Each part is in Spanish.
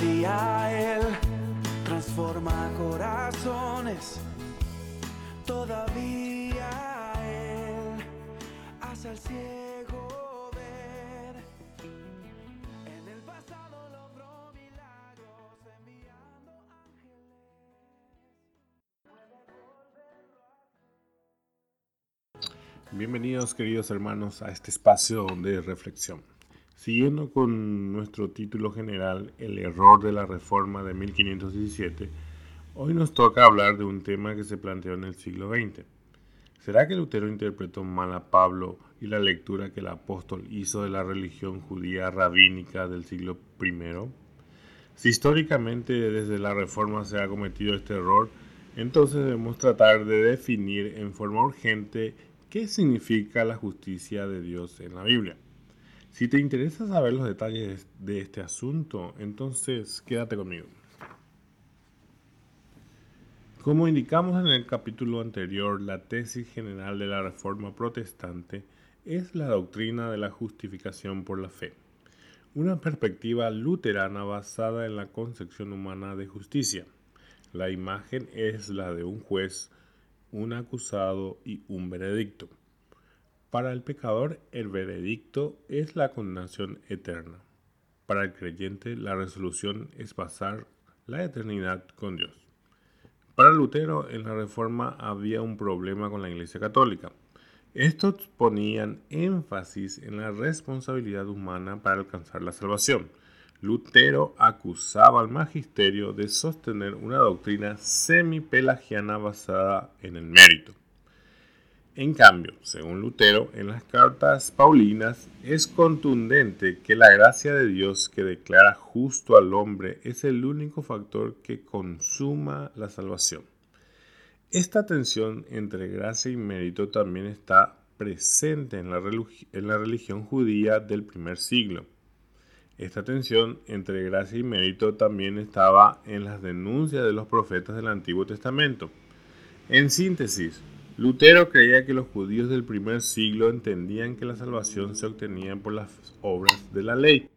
día Él transforma corazones. Todavía Él hace al ciego ver. En el pasado logró milagros enviando ángeles. Bienvenidos queridos hermanos a este espacio de reflexión. Siguiendo con nuestro título general, El error de la reforma de 1517, hoy nos toca hablar de un tema que se planteó en el siglo XX. ¿Será que Lutero interpretó mal a Pablo y la lectura que el apóstol hizo de la religión judía rabínica del siglo I? Si históricamente desde la reforma se ha cometido este error, entonces debemos tratar de definir en forma urgente qué significa la justicia de Dios en la Biblia. Si te interesa saber los detalles de este asunto, entonces quédate conmigo. Como indicamos en el capítulo anterior, la tesis general de la Reforma Protestante es la doctrina de la justificación por la fe, una perspectiva luterana basada en la concepción humana de justicia. La imagen es la de un juez, un acusado y un veredicto. Para el pecador, el veredicto es la condenación eterna. Para el creyente, la resolución es pasar la eternidad con Dios. Para Lutero, en la Reforma había un problema con la Iglesia Católica. Estos ponían énfasis en la responsabilidad humana para alcanzar la salvación. Lutero acusaba al magisterio de sostener una doctrina semi-pelagiana basada en el mérito. En cambio, según Lutero, en las cartas paulinas es contundente que la gracia de Dios que declara justo al hombre es el único factor que consuma la salvación. Esta tensión entre gracia y mérito también está presente en la, religión judía del primer siglo. Esta tensión entre gracia y mérito también estaba en las denuncias de los profetas del Antiguo Testamento. En síntesis, Lutero creía que los judíos del primer siglo entendían que la salvación se obtenía por las obras de la ley.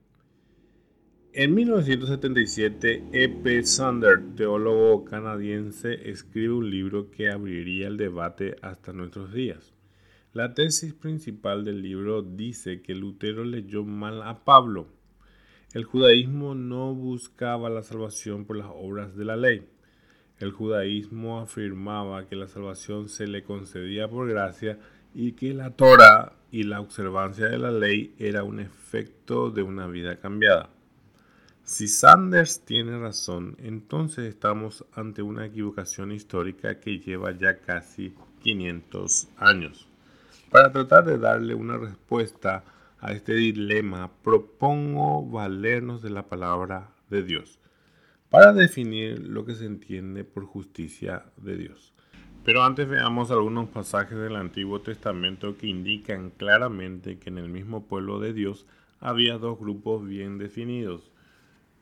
En 1977, E.P. Sander, teólogo canadiense, escribe un libro que abriría el debate hasta nuestros días. La tesis principal del libro dice que Lutero leyó mal a Pablo. El judaísmo no buscaba la salvación por las obras de la ley. El judaísmo afirmaba que la salvación se le concedía por gracia y que la Torah y la observancia de la ley era un efecto de una vida cambiada. Si Sanders tiene razón, entonces estamos ante una equivocación histórica que lleva ya casi 500 años. Para tratar de darle una respuesta a este dilema, propongo valernos de la palabra de Dios para definir lo que se entiende por justicia de Dios. Pero antes veamos algunos pasajes del Antiguo Testamento que indican claramente que en el mismo pueblo de Dios había dos grupos bien definidos,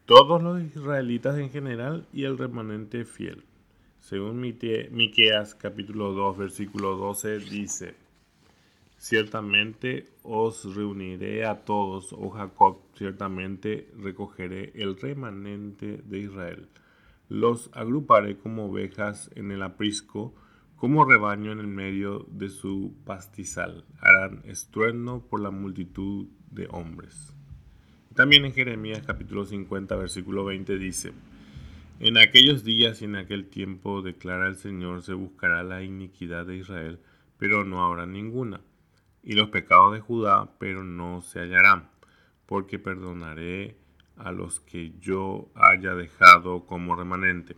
todos los israelitas en general y el remanente fiel. Según Miqueas capítulo 2 versículo 12 dice: Ciertamente os reuniré a todos, oh Jacob, ciertamente recogeré el remanente de Israel. Los agruparé como ovejas en el aprisco, como rebaño en el medio de su pastizal. Harán estruendo por la multitud de hombres. También en Jeremías capítulo 50 versículo 20 dice, En aquellos días y en aquel tiempo declara el Señor, se buscará la iniquidad de Israel, pero no habrá ninguna y los pecados de Judá, pero no se hallarán, porque perdonaré a los que yo haya dejado como remanente.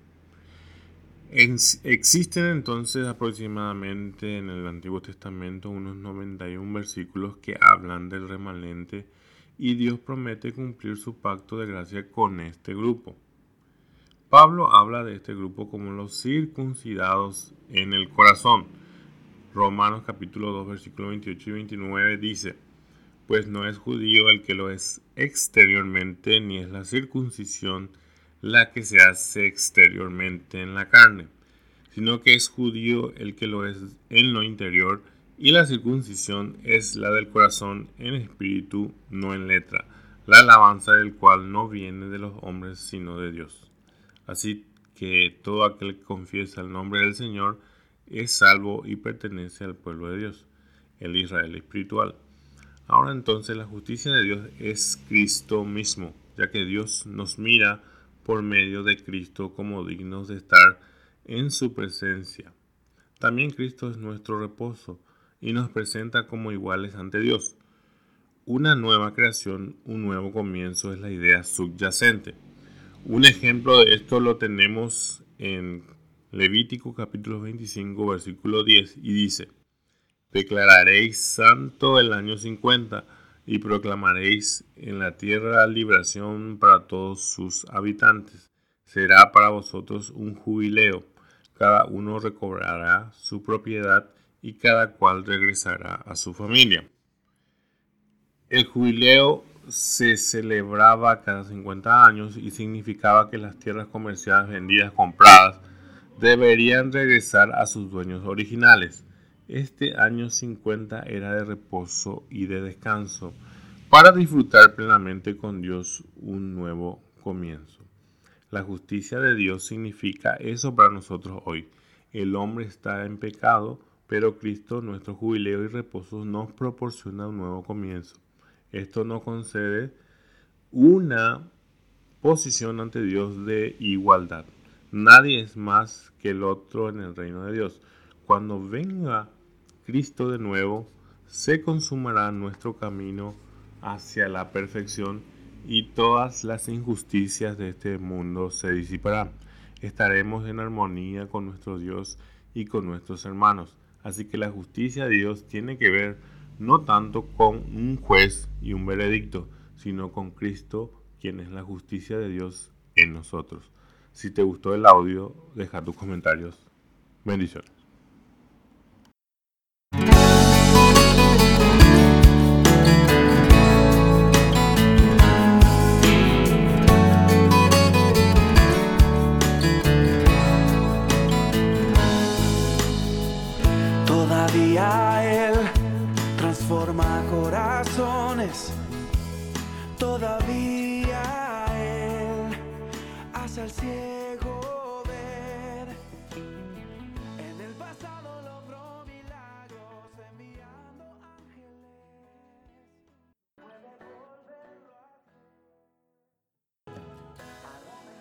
existen entonces aproximadamente en el Antiguo Testamento unos 91 versículos que hablan del remanente y Dios promete cumplir su pacto de gracia con este grupo. Pablo habla de este grupo como los circuncidados en el corazón, Romanos capítulo 2 versículo 28 y 29 dice, pues no es judío el que lo es exteriormente, ni es la circuncisión la que se hace exteriormente en la carne, sino que es judío el que lo es en lo interior, y la circuncisión es la del corazón en espíritu, no en letra, la alabanza del cual no viene de los hombres sino de Dios. Así que todo aquel que confiesa el nombre del Señor es salvo y pertenece al pueblo de Dios, el Israel espiritual. Ahora entonces la justicia de Dios es Cristo mismo, ya que Dios nos mira por medio de Cristo como dignos de estar en su presencia. También Cristo es nuestro reposo y nos presenta como iguales ante Dios. Una nueva creación, un nuevo comienzo es la idea subyacente. Un ejemplo de esto lo tenemos en Levítico capítulo 25 versículo 10 y dice, Declararéis santo el año 50 y proclamaréis en la tierra liberación para todos sus habitantes. Será para vosotros un jubileo. Cada uno recobrará su propiedad y cada cual regresará a su familia. El jubileo se celebraba cada 50 años y significaba que las tierras comerciales vendidas, compradas, deberían regresar a sus dueños originales. Este año 50 era de reposo y de descanso para disfrutar plenamente con Dios un nuevo comienzo. La justicia de Dios significa eso para nosotros hoy. El hombre está en pecado, pero Cristo, nuestro jubileo y reposo, nos proporciona un nuevo comienzo. Esto nos concede una posición ante Dios de igualdad. Nadie es más que el otro en el reino de Dios. Cuando venga Cristo de nuevo, se consumará nuestro camino hacia la perfección y todas las injusticias de este mundo se disiparán. Estaremos en armonía con nuestro Dios y con nuestros hermanos. Así que la justicia de Dios tiene que ver no tanto con un juez y un veredicto, sino con Cristo, quien es la justicia de Dios en nosotros. Si te gustó el audio, deja tus comentarios. Bendiciones. Todavía Él transforma corazones. Todavía al cielo.